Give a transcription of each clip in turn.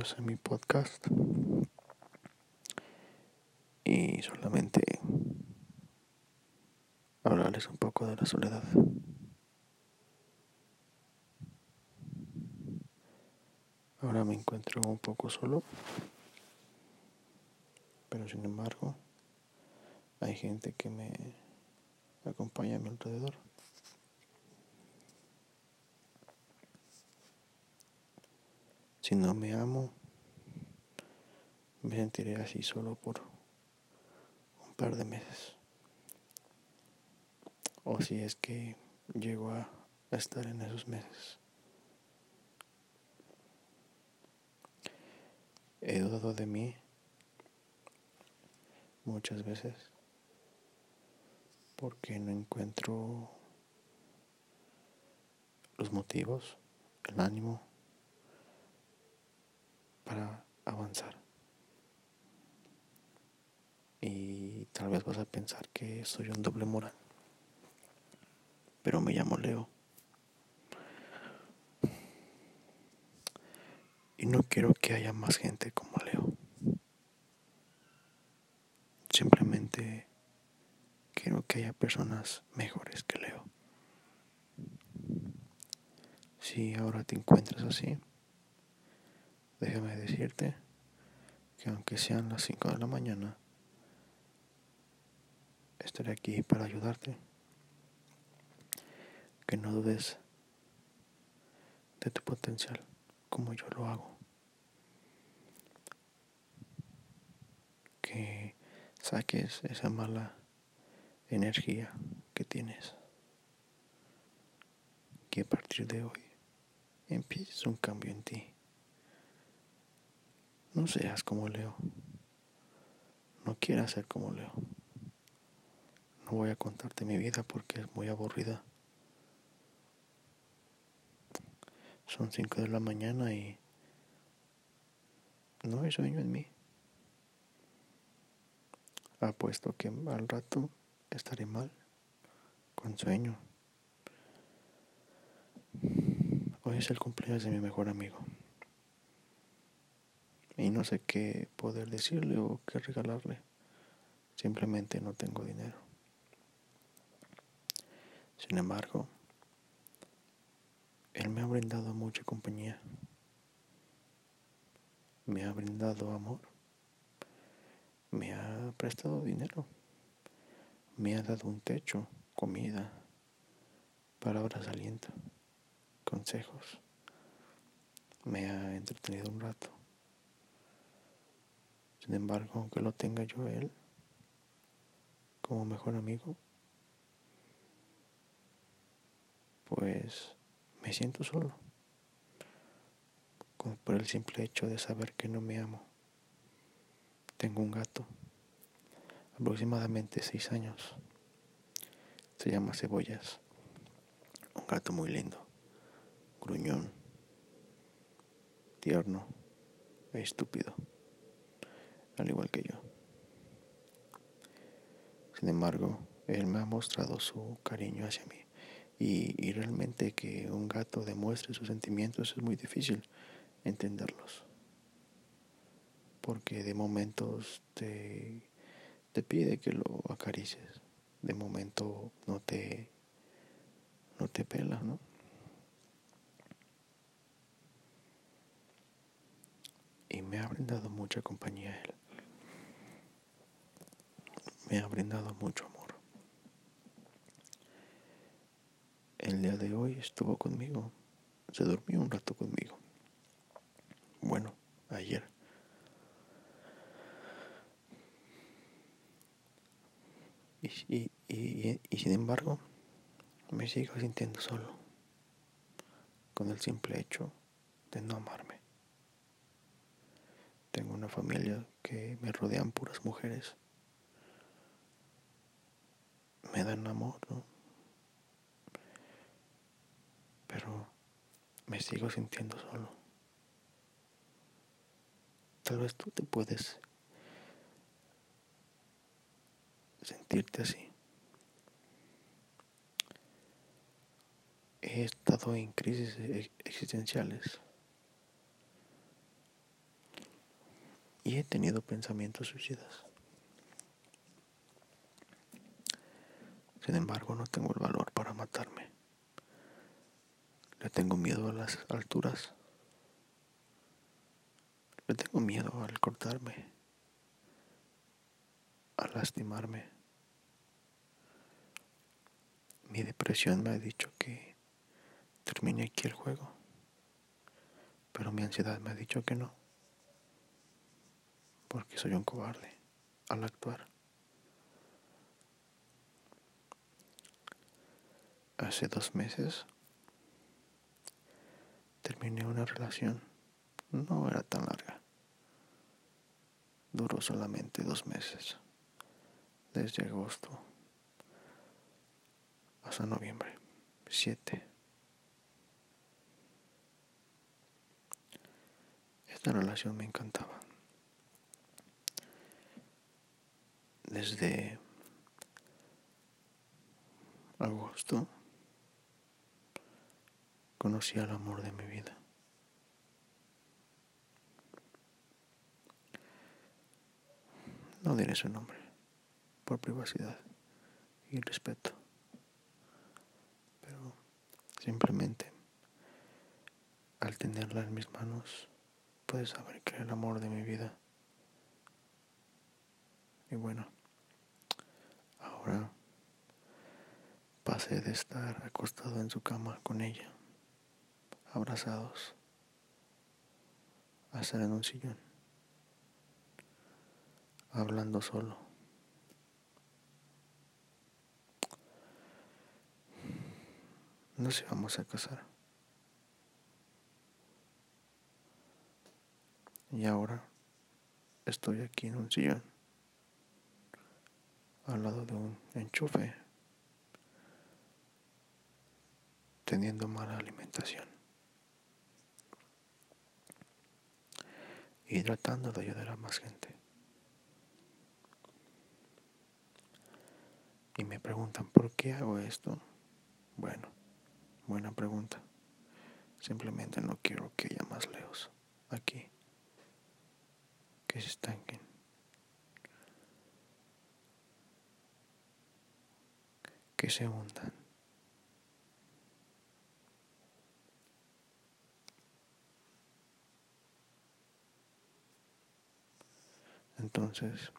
bienvenidos a mi podcast. Y solamente hablarles un poco de la soledad. Ahora me encuentro un poco solo, pero sin embargo hay gente que me acompaña a mi alrededor. Si no me amo, me sentiré así solo por un par de meses. O si es que llego a estar en esos meses. He dudado de mí muchas veces porque no encuentro los motivos, el ánimo para avanzar. Y tal vez vas a pensar que soy un doble moral. Pero me llamo Leo. Y no quiero que haya más gente como Leo. Simplemente quiero que haya personas mejores que Leo. Si ahora te encuentras así, déjame decirte que aunque sean las 5 de la mañana, estaré aquí para ayudarte. Que no dudes de tu potencial como yo lo hago. Que saques esa mala energía que tienes. Que a partir de hoy empieces un cambio en ti. No seas como Leo. No quieras ser como Leo. No voy a contarte mi vida porque es muy aburrida. Son 5 de la mañana y no hay sueño en mí. Apuesto que al rato estaré mal, con sueño. Hoy es el cumpleaños de mi mejor amigo y no sé qué poder decirle o qué regalarle. Simplemente no tengo dinero. Sin embargo, Él me ha brindado mucha compañía. Me ha brindado amor. Me ha prestado dinero. Me ha dado un techo, comida, palabras aliento, consejos. Me ha entretenido un rato. Sin embargo, aunque lo tenga yo él como mejor amigo, pues me siento solo. por el simple hecho de saber que no me amo. Tengo un gato, aproximadamente seis años. Se llama Cebollas. Un gato muy lindo, gruñón, tierno e estúpido al igual que yo. Sin embargo, él me ha mostrado su cariño hacia mí. Y, realmente que un gato demuestre sus sentimientos es muy difícil entenderlos. Porque de momentos te, te pide que lo acaricies. De momento no te, no te pela, ¿no? Y me ha brindado mucha compañía él me ha brindado mucho amor. El día de hoy estuvo conmigo, se durmió un rato conmigo. Bueno, ayer. Y, y, sin embargo, me sigo sintiendo solo, con el simple hecho de no amarme. Tengo una familia que me rodean puras mujeres me dan amor, ¿no? Pero me sigo sintiendo solo. Tal vez tú te puedes sentirte así. He estado en crisis existenciales. y he tenido pensamientos suicidas. Sin embargo, no tengo el valor para matarme. Le tengo miedo a las alturas. Le tengo miedo al cortarme, a lastimarme. Mi depresión me ha dicho que termine aquí el juego, pero mi ansiedad me ha dicho que no, porque soy un cobarde al actuar. Hace dos meses terminé una relación. No era tan larga. Duró solamente dos meses. Desde agosto hasta noviembre. Siete. Esta relación me encantaba. Desde agosto conocí al amor de mi vida. No diré su nombre, por privacidad y respeto, pero simplemente al tenerla en mis manos puedes saber que era el amor de mi vida. Y bueno, ahora pasé de estar acostado en su cama con ella abrazados, a estar en un sillón, hablando solo. No se vamos a casar. Y ahora estoy aquí en un sillón, al lado de un enchufe, teniendo mala alimentación. Y tratando de ayudar a más gente. Y me preguntan, ¿por qué hago esto? Bueno, buena pregunta. Simplemente no quiero que haya más leos aquí, que se estanquen. Que se hundan. Entonces,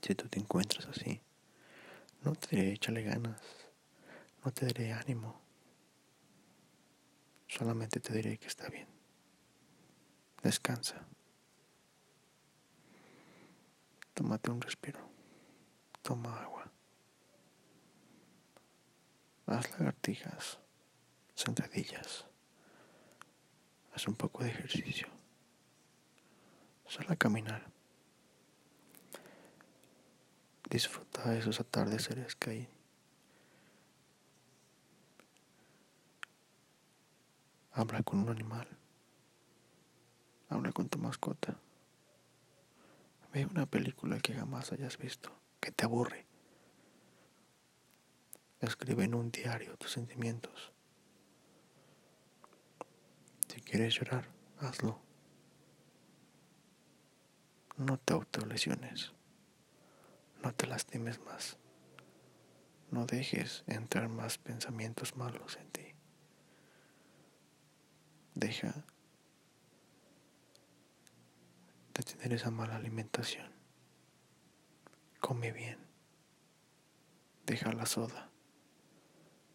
si tú te encuentras así, no te échale ganas, no te diré ánimo, solamente te diré que está bien. Descansa. Tómate un respiro. Toma agua. Haz lagartijas, sentadillas. Haz un poco de ejercicio. Sal a caminar. Disfruta de esos atardeceres que hay. Habla con un animal. Habla con tu mascota. Ve una película que jamás hayas visto, que te aburre. Escribe en un diario tus sentimientos. Si quieres llorar, hazlo. No te autolesiones. No te lastimes más. No dejes entrar más pensamientos malos en ti. Deja de tener esa mala alimentación. Come bien. Deja la soda.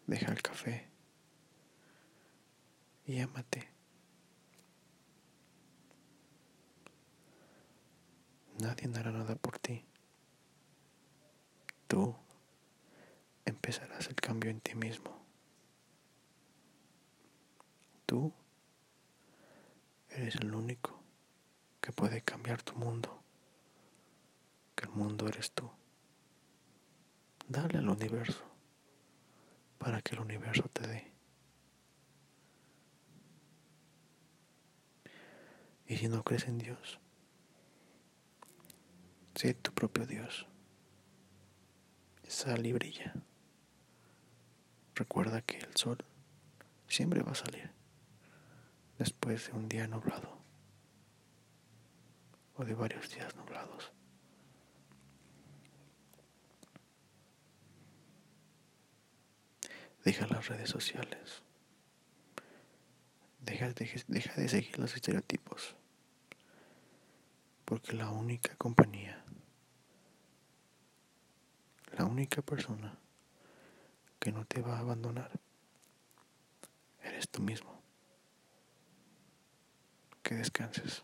Deja el café. Y ámate. Nadie hará nada por ti. Tú empezarás el cambio en ti mismo. Tú eres el único que puede cambiar tu mundo. Que el mundo eres tú. Dale al universo para que el universo te dé. Y si no crees en Dios, Sé tu propio Dios. Sal y brilla. Recuerda que el sol siempre va a salir después de un día nublado. o de varios días nublados. Deja las redes sociales. Deja, deja de seguir los estereotipos. Porque la única compañía, la única persona que no te va a abandonar, eres tú mismo. Que descanses.